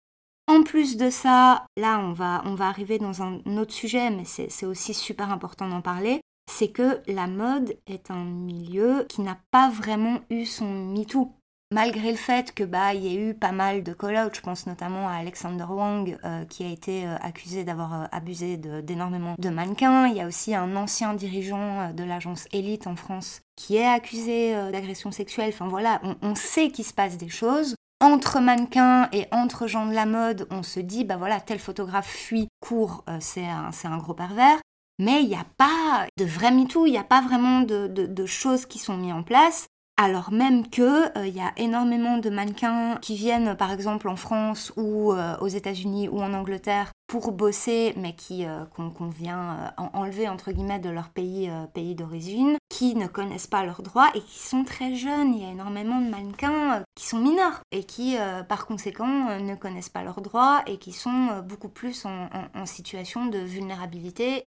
En plus de ça, là on va, on va arriver dans un autre sujet, mais c'est aussi super important d'en parler, c'est que la mode est un milieu qui n'a pas vraiment eu son MeToo. Malgré le fait que bah il y ait eu pas mal de call-out, je pense notamment à Alexander Wang euh, qui a été euh, accusé d'avoir euh, abusé d'énormément de, mannequins. Il y a aussi un ancien dirigeant de l'agence Elite en France qui est accusé d'agression sexuelle. Enfin voilà, on, sait qu'il se passe des choses entre mannequins et entre gens de la mode, on se dit, bah voilà, tel photographe fuit, court, c'est un, gros pervers. Mais il n'y a pas de vrai MeToo, il n'y a pas vraiment de, choses qui sont mises en place. Alors même que il euh, y a énormément de mannequins qui viennent par exemple en France ou euh, aux États-Unis ou en Angleterre pour bosser, mais qui euh, qu'on vient enlever entre guillemets de leur pays pays d'origine, qui ne connaissent pas leurs droits et qui sont très jeunes. Il y a énormément de mannequins qui sont mineurs et qui par conséquent ne connaissent pas leurs droits et qui sont beaucoup plus en situation de vulnérabilité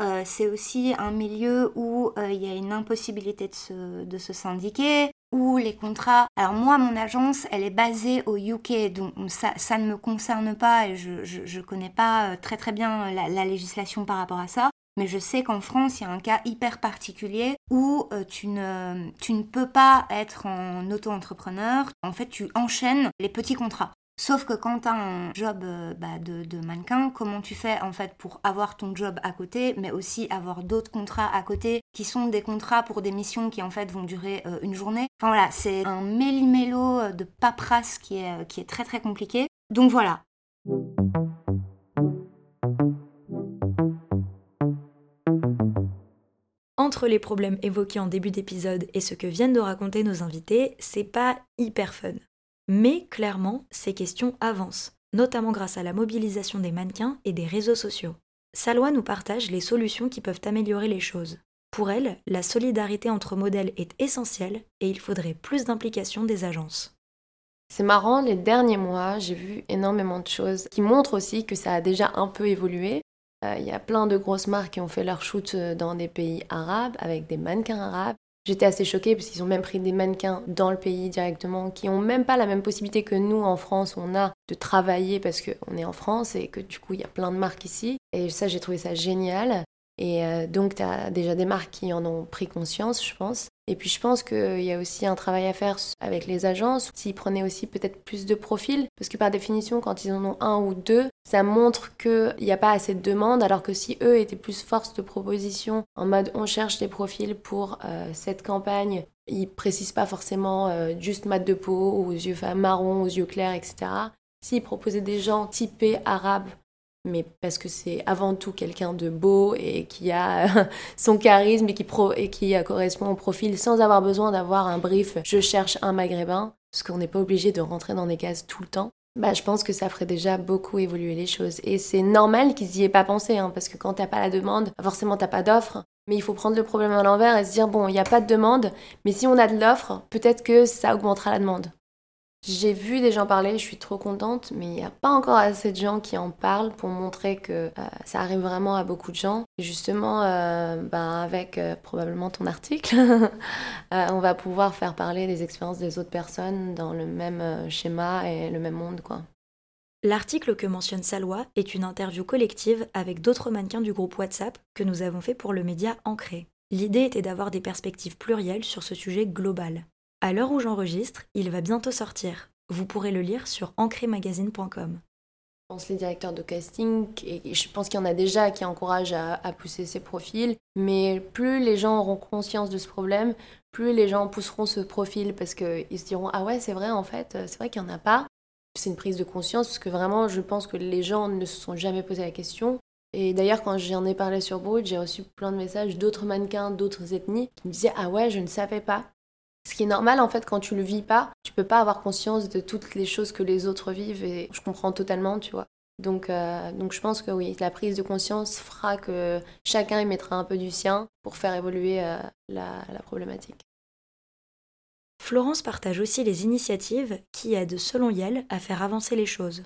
euh, c'est aussi un milieu où euh, il y a une impossibilité de se, syndiquer, où les contrats... Alors moi, mon agence, elle est basée au UK, donc ça, ne me concerne pas et je ne connais pas euh, très très bien la, législation par rapport à ça. Mais je sais qu'en France, il y a un cas hyper particulier où tu, ne, tu ne peux pas être en auto-entrepreneur. En fait, tu enchaînes les petits contrats. Sauf que quand tu un job euh, bah, de, mannequin, comment tu fais en fait pour avoir ton job à côté, mais aussi avoir d'autres contrats à côté qui sont des contrats pour des missions qui en fait vont durer euh, une journée? Enfin voilà, c'est un méli-mélo euh, de paperasse qui est, qui est très très compliqué. Donc voilà. Entre les problèmes évoqués en début d'épisode et ce que viennent de raconter nos invités, c'est pas hyper fun. Mais clairement, ces questions avancent, notamment grâce à la mobilisation des mannequins et des réseaux sociaux. Salwa nous partage les solutions qui peuvent améliorer les choses. Pour elle, la solidarité entre modèles est essentielle et il faudrait plus d'implication des agences. C'est marrant, les derniers mois, j'ai vu énormément de choses qui montrent aussi que ça a déjà un peu évolué. Euh, il y a plein de grosses marques qui ont fait leur shoot euh, dans des pays arabes avec des mannequins arabes. J'étais assez choquée parce qu'ils ont même pris des mannequins dans le pays directement qui ont même pas la même possibilité que nous en France on a de travailler parce qu'on est en France et que du coup il y a plein de marques ici. Et ça j'ai trouvé ça génial. Et euh, donc, tu as déjà des marques qui en ont pris conscience, je pense. Et puis, je pense qu'il y a aussi un travail à faire avec les agences, s'ils prenaient aussi peut-être plus de profils, parce que par définition, quand ils en ont un ou deux, ça montre qu'il n'y a pas assez de demandes, alors que si eux étaient plus force de proposition, en mode on cherche des profils pour euh, cette campagne, ils précisent pas forcément euh, juste mat de peau, aux yeux marron, aux yeux clairs, etc. S'ils proposaient des gens typés arabes mais parce que c'est avant tout quelqu'un de beau et qui a son charisme et qui, pro et qui euh, correspond au profil sans avoir besoin d'avoir un brief je cherche un maghrébin, parce qu'on n'est pas obligé de rentrer dans des cases tout le temps. bah, je pense que ça ferait déjà beaucoup évoluer les choses. Et c'est normal qu'ils n'y aient pas pensé, hein, parce que quand t'as pas la demande, forcément t'as pas d'offre. Mais il faut prendre le problème à l'envers et se dire, bon, il n'y a pas de demande, mais si on a de l'offre, peut-être que ça augmentera la demande. J'ai vu des gens parler, je suis trop contente, mais il n'y a pas encore assez de gens qui en parlent pour montrer que euh, ça arrive vraiment à beaucoup de gens. Et justement, euh, ben, avec euh, probablement ton article, on va pouvoir faire parler des expériences des autres personnes dans le même schéma et le même monde, quoi. L'article que mentionne Salwa est une interview collective avec d'autres mannequins du groupe WhatsApp que nous avons fait pour le média Ancré. L'idée était d'avoir des perspectives plurielles sur ce sujet global. À l'heure où j'enregistre, il va bientôt sortir. Vous pourrez le lire sur ancrémagazine.com. Je pense les directeurs de casting, et je pense qu'il y en a déjà qui encouragent à, pousser ces profils, mais plus les gens auront conscience de ce problème, plus les gens pousseront ce profil parce qu'ils se diront Ah ouais, c'est vrai en fait, c'est vrai qu'il n'y en a pas. C'est une prise de conscience parce que vraiment, je pense que les gens ne se sont jamais posé la question. Et d'ailleurs, quand j'en ai parlé sur Brut, j'ai reçu plein de messages d'autres mannequins, d'autres ethnies qui me disaient Ah ouais, je ne savais pas. Ce qui est normal en fait quand tu le vis pas, tu peux pas avoir conscience de toutes les choses que les autres vivent et je comprends totalement, tu vois. Donc, euh, je pense que oui, la prise de conscience fera que chacun y mettra un peu du sien pour faire évoluer euh, la problématique. Florence partage aussi les initiatives qui aident, selon Yale, à faire avancer les choses.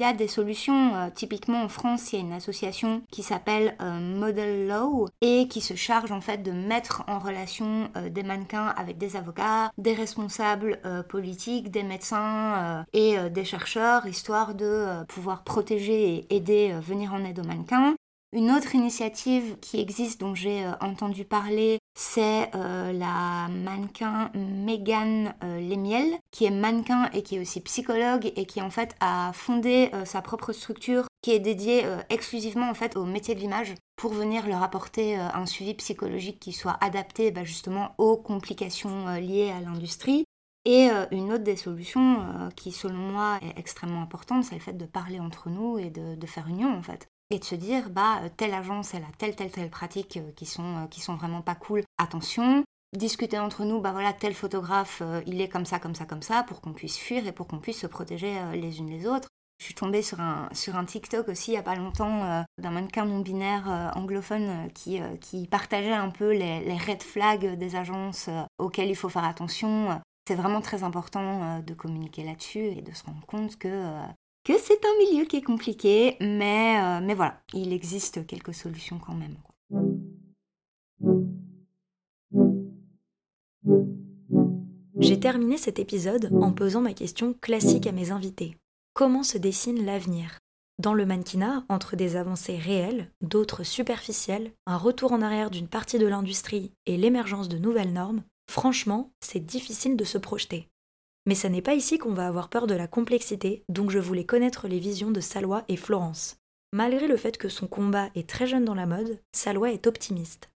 Il y a des solutions, euh, typiquement en France, il y a une association qui s'appelle euh, Model Law et qui se charge en fait de mettre en relation euh, des mannequins avec des avocats, des responsables politiques, des médecins et des chercheurs, histoire de pouvoir protéger et aider, venir en aide aux mannequins. Une autre initiative qui existe dont j'ai euh, entendu parler, c'est euh, la mannequin Megan euh, Lemiel, qui est mannequin et qui est aussi psychologue et qui en fait a fondé sa propre structure qui est dédiée exclusivement en fait au métier de l'image pour venir leur apporter un suivi psychologique qui soit adapté bah, justement aux complications liées à l'industrie. Et une autre des solutions qui, selon moi, est extrêmement importante, c'est le fait de parler entre nous et de, de faire union, en fait et de se dire bah euh, telle agence elle a telle telle telle pratique euh, qui sont euh, qui sont vraiment pas cool attention discuter entre nous bah voilà tel photographe il est comme ça comme ça comme ça pour qu'on puisse fuir et pour qu'on puisse se protéger les unes les autres je suis tombée sur un, sur un TikTok aussi il n'y a pas longtemps d'un mannequin non binaire anglophone qui, partageait un peu les red flags des agences auxquelles il faut faire attention. C'est vraiment très important de communiquer là-dessus et de se rendre compte que que c'est un milieu qui est compliqué, mais, euh, voilà, il existe quelques solutions quand même. J'ai terminé cet épisode en posant ma question classique à mes invités. Comment se dessine l'avenir? Dans le mannequinat, entre des avancées réelles, d'autres superficielles, un retour en arrière d'une partie de l'industrie et l'émergence de nouvelles normes, franchement, c'est difficile de se projeter. Mais ce n'est pas ici qu'on va avoir peur de la complexité, donc je voulais connaître les visions de Salwa et Florence. Malgré le fait que son combat est très jeune dans la mode, Salwa est optimiste.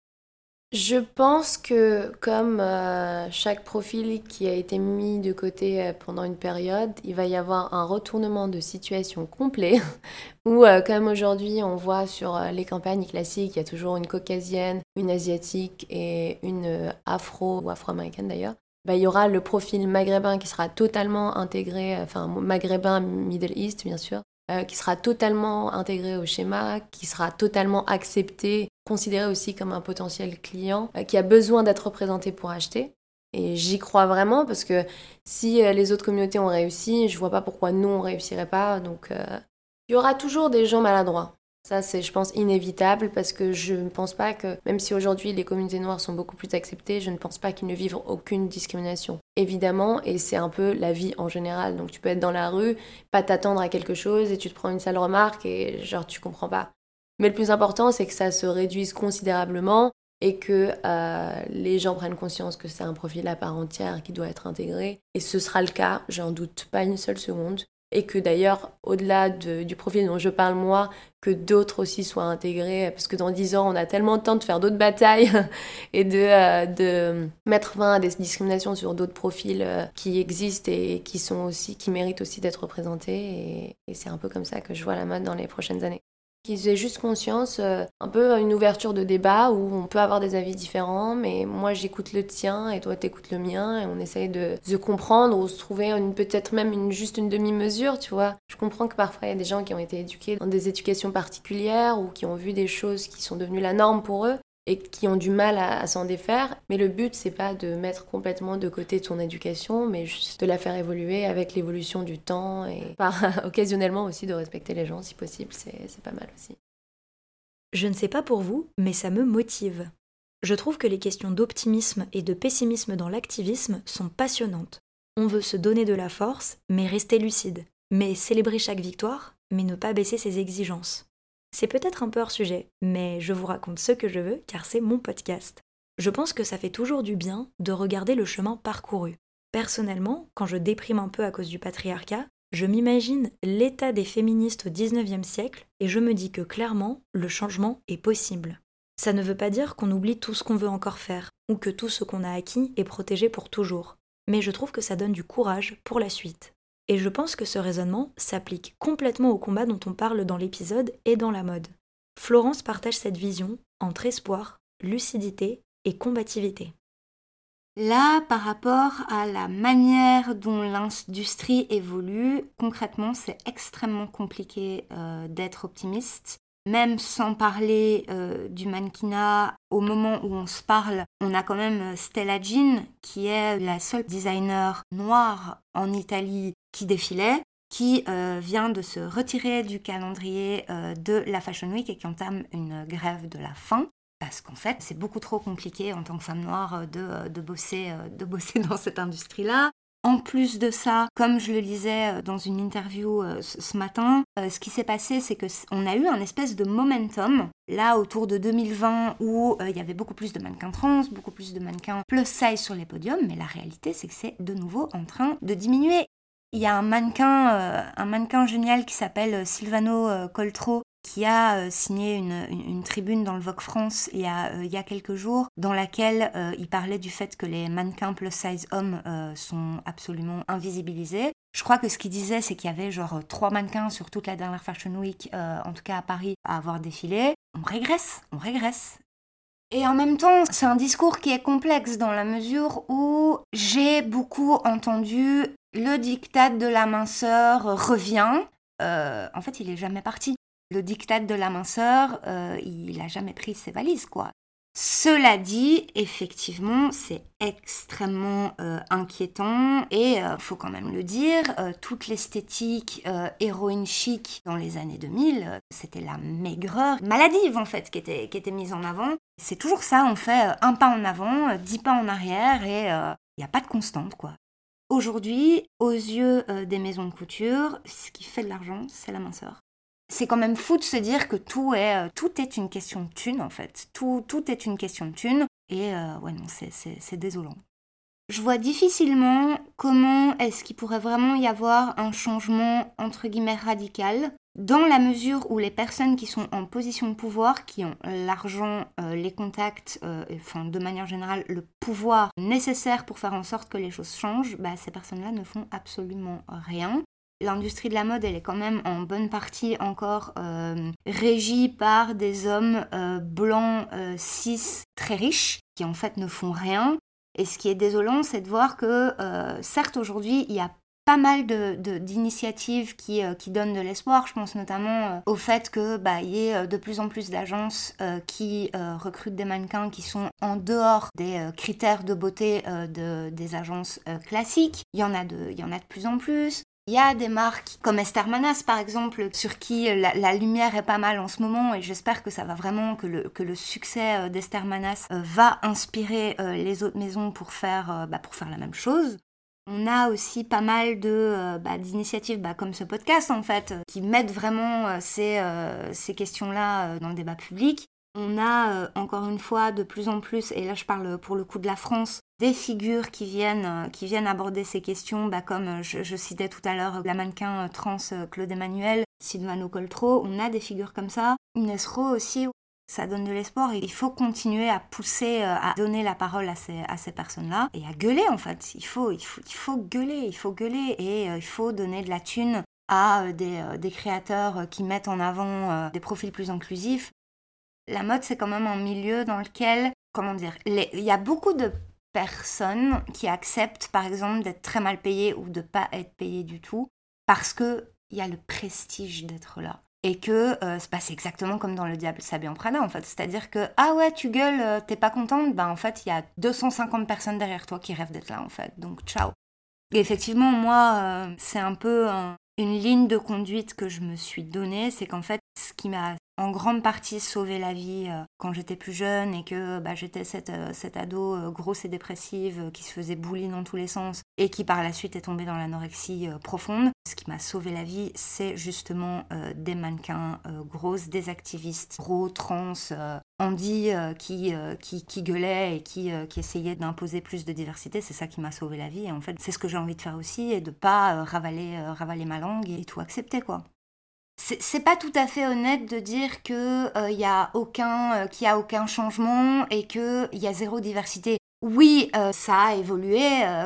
Je pense que comme euh, chaque profil qui a été mis de côté euh, pendant une période, il va y avoir un retournement de situation complet où euh, comme aujourd'hui on voit sur les campagnes classiques, il y a toujours une caucasienne, une asiatique et une afro ou afro-américaine d'ailleurs. Bah, il y aura le profil maghrébin qui sera totalement intégré, enfin maghrébin Middle East bien sûr, euh, qui sera totalement intégré au schéma, qui sera totalement accepté, considéré aussi comme un potentiel client, euh, qui a besoin d'être représenté pour acheter. Et j'y crois vraiment parce que si euh, les autres communautés ont réussi, je vois pas pourquoi nous on réussirait pas. Donc il y aura toujours des gens maladroits. Ça, c'est, je pense, inévitable parce que je ne pense pas que, même si aujourd'hui les communautés noires sont beaucoup plus acceptées, je ne pense pas qu'ils ne vivent aucune discrimination. Évidemment, et c'est un peu la vie en général. Donc tu peux être dans la rue, pas t'attendre à quelque chose et tu te prends une sale remarque et genre tu comprends pas. Mais le plus important, c'est que ça se réduise considérablement et que euh, les gens prennent conscience que c'est un profil à part entière qui doit être intégré. Et ce sera le cas, j'en doute pas une seule seconde et que d'ailleurs, au-delà du profil dont je parle moi, que d'autres aussi soient intégrés, parce que dans dix ans, on a tellement de temps de faire d'autres batailles et de, euh, de mettre fin à des discriminations sur d'autres profils euh, qui existent et qui sont aussi, qui méritent aussi d'être représentés. Et c'est un peu comme ça que je vois la mode dans les prochaines années. Qu'ils aient juste conscience, euh, un peu une ouverture de débat où on peut avoir des avis différents, mais moi j'écoute le tien et toi t'écoutes le mien et on essaye de se comprendre ou se trouver peut-être même une, juste une demi-mesure, tu vois. Je comprends que parfois il y a des gens qui ont été éduqués dans des éducations particulières ou qui ont vu des choses qui sont devenues la norme pour eux qui ont du mal à, s'en défaire. Mais le but, c'est pas de mettre complètement de côté ton éducation, mais juste de la faire évoluer avec l'évolution du temps et occasionnellement aussi de respecter les gens si possible, c'est pas mal aussi. Je ne sais pas pour vous, mais ça me motive. Je trouve que les questions d'optimisme et de pessimisme dans l'activisme sont passionnantes. On veut se donner de la force, mais rester lucide. Mais célébrer chaque victoire, mais ne pas baisser ses exigences. C'est peut-être un peu hors sujet, mais je vous raconte ce que je veux car c'est mon podcast. Je pense que ça fait toujours du bien de regarder le chemin parcouru. Personnellement, quand je déprime un peu à cause du patriarcat, je m'imagine l'état des féministes au 19e siècle et je me dis que clairement, le changement est possible. Ça ne veut pas dire qu'on oublie tout ce qu'on veut encore faire, ou que tout ce qu'on a acquis est protégé pour toujours, mais je trouve que ça donne du courage pour la suite. Et je pense que ce raisonnement s'applique complètement au combat dont on parle dans l'épisode et dans la mode. Florence partage cette vision entre espoir, lucidité et combativité. Là, par rapport à la manière dont l'industrie évolue, concrètement, c'est extrêmement compliqué euh, d'être optimiste même sans parler euh, du mannequinat, au moment où on se parle, on a quand même euh, Stella Jean, qui est la seule designer noire en Italie qui défilait, qui euh, vient de se retirer du calendrier de la Fashion Week et qui entame une grève de la faim. Parce qu'en fait, c'est beaucoup trop compliqué en tant que femme noire de bosser, de bosser dans cette industrie-là. En plus de ça, comme je le lisais euh, dans une interview euh, ce matin, euh, ce qui s'est passé, c'est que on a eu un espèce de momentum là autour de 2020 où il y avait beaucoup plus de mannequins trans, beaucoup plus de mannequins plus size sur les podiums, mais la réalité, c'est que c'est de nouveau en train de diminuer. Il y a un mannequin, un mannequin génial qui s'appelle Silvano Coltro qui a euh, signé une, tribune dans le Vogue France il y a, euh, il y a quelques jours, dans laquelle euh, il parlait du fait que les mannequins plus size hommes sont absolument invisibilisés. Je crois que ce qu'il disait, c'est qu'il y avait genre trois mannequins sur toute la dernière Fashion Week, en tout cas à Paris, à avoir défilé. On régresse, on régresse. Et en même temps, c'est un discours qui est complexe dans la mesure où j'ai beaucoup entendu le diktat de la minceur revient. en fait, il est jamais parti le diktat de la minceur, euh, il n'a jamais pris ses valises, quoi. Cela dit, effectivement, c'est extrêmement euh, inquiétant et il euh, faut quand même le dire, toute l'esthétique héroïne chic dans les années 2000, c'était la maigreur maladive en fait qui était, qui était mise en avant. C'est toujours ça, on fait un pas en avant, dix pas en arrière et il n'y a pas de constante quoi. Aujourd'hui, aux yeux des maisons de couture, ce qui fait de l'argent, c'est la minceur c'est quand même fou de se dire que tout est, euh, une question de thune en fait. Tout, tout est une question de thune. Et euh, ouais, non, c'est désolant. Je vois difficilement comment est-ce qu'il pourrait vraiment y avoir un changement entre guillemets radical dans la mesure où les personnes qui sont en position de pouvoir, qui ont l'argent, euh, les contacts, enfin de manière générale le pouvoir nécessaire pour faire en sorte que les choses changent, bah, ces personnes-là ne font absolument rien l'industrie de la mode, elle est quand même en bonne partie encore euh, régie par des hommes euh, blancs, euh, cis, très riches, qui en fait ne font rien. Et ce qui est désolant, c'est de voir que, certes, aujourd'hui, il y a pas mal d'initiatives qui, qui, donnent de l'espoir. Je pense notamment au fait que bah, y ait de plus en plus d'agences qui recrutent des mannequins qui sont en dehors des critères de beauté de, des agences classiques. Il y, en a de, il y en a de plus en plus. Il y a des marques comme Esther Manas par exemple, sur qui la, lumière est pas mal en ce moment et j'espère que ça va vraiment, que le, que le succès euh, d'Esther Manas euh, va inspirer euh, les autres maisons pour faire, bah, pour faire la même chose. On a aussi pas mal de bah, d'initiatives bah, comme ce podcast en fait, qui mettent vraiment ces, ces questions-là dans le débat public. On a encore une fois de plus en plus, et là je parle pour le coup de la France, des figures qui viennent, euh, qui viennent aborder ces questions, bah, comme euh, je, citais tout à l'heure la mannequin euh, trans Claude Emmanuel, Sylvano Coltro, on a des figures comme ça. Inès Rowe aussi, ça donne de l'espoir. Il faut continuer à pousser, à donner la parole à ces, personnes-là et à gueuler en fait. Il faut, il, faut, il faut gueuler, il faut gueuler et il faut donner de la thune à des, des, créateurs qui mettent en avant des profils plus inclusifs. La mode, c'est quand même un milieu dans lequel, comment dire, il y a beaucoup de personnes qui acceptent, par exemple, d'être très mal payées ou de pas être payées du tout, parce qu'il y a le prestige d'être là. Et que euh, c'est exactement comme dans Le Diable s'habille en Prada, en fait. C'est-à-dire que, ah ouais, tu gueules, euh, t'es pas contente, ben en fait, il y a 250 personnes derrière toi qui rêvent d'être là, en fait. Donc, ciao. Et effectivement, moi, euh, c'est un peu une ligne de conduite que je me suis donnée, c'est qu'en fait, ce qui m'a en grande partie sauvé la vie euh, quand j'étais plus jeune et que bah, j'étais cette, euh, ado euh, grosse et dépressive qui se faisait bouler dans tous les sens et qui par la suite est tombée dans l'anorexie profonde. Ce qui m'a sauvé la vie, c'est justement des mannequins grosses, des activistes gros, trans, Andy qui, qui, qui, et qui, qui essayait d'imposer plus de diversité. C'est ça qui m'a sauvé la vie. Et en fait, c'est ce que j'ai envie de faire aussi et de pas ravaler, ravaler ma langue et tout accepter quoi c'est pas tout à fait honnête de dire que il euh, y a aucun euh, qu'il y a aucun changement et qu'il y a zéro diversité. Oui, euh, ça a évolué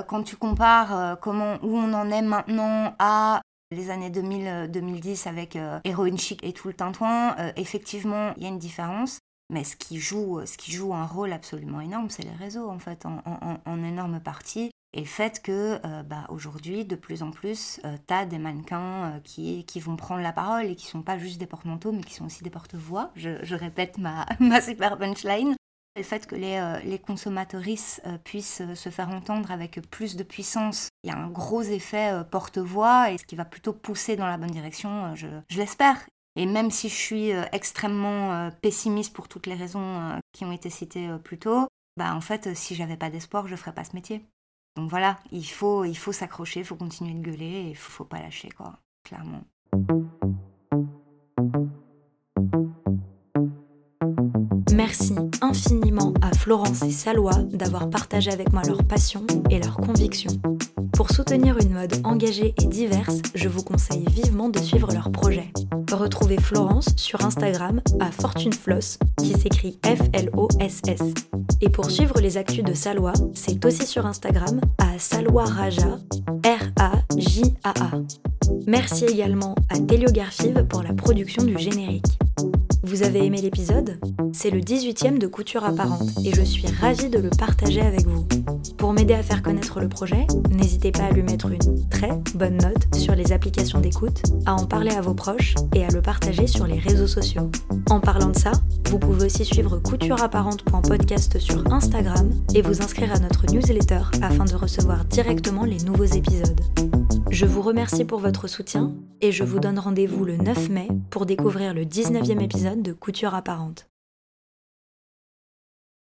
quand tu compares où on en est maintenant à les années 2000 2010 avec Heroin Chic et tout le tintouin, effectivement, il y a une différence. Mais ce qui joue, ce qui joue un rôle absolument énorme, c'est les réseaux en fait, en, en énorme partie. Et le fait que euh, bah, aujourd'hui, de plus en plus, euh, tu as des mannequins euh, qui, qui vont prendre la parole et qui sont pas juste des porte-manteaux, mais qui sont aussi des porte-voix. Je, répète ma, ma super punchline. Le fait que les, les consommatrices puissent se faire entendre avec plus de puissance, il y a un gros effet porte-voix et ce qui va plutôt pousser dans la bonne direction, je, je l'espère. Et même si je suis extrêmement pessimiste pour toutes les raisons qui ont été citées plus tôt, bah en fait, si j'avais pas d'espoir, je ferais pas ce métier. Donc voilà, il faut, il faut s'accrocher, il faut continuer de gueuler et il faut, faut pas lâcher, quoi, clairement. Merci infiniment à Florence et Salois d'avoir partagé avec moi leur passion et leurs convictions. Pour soutenir une mode engagée et diverse, je vous conseille vivement de suivre leurs projets. Retrouvez Florence sur Instagram à FortuneFloss, qui s'écrit F-L-O-S-S. Et pour suivre les actus de Salois, c'est aussi sur Instagram à Salois Raja, R-A-J-A-A. Merci également à Telio Garfive pour la production du générique. Vous avez aimé l'épisode? C'est le 18e de Couture Apparente et je suis ravie de le partager avec vous. Pour m'aider à faire connaître le projet, n'hésitez pas à lui mettre une très bonne note sur les applications d'écoute, à en parler à vos proches et à le partager sur les réseaux sociaux. En parlant de ça, vous pouvez aussi suivre coutureapparente.podcast sur Instagram et vous inscrire à notre newsletter afin de recevoir directement les nouveaux épisodes. Je vous remercie pour votre soutien et je vous donne rendez-vous le 9 mai pour découvrir le 19e épisode de Couture apparente.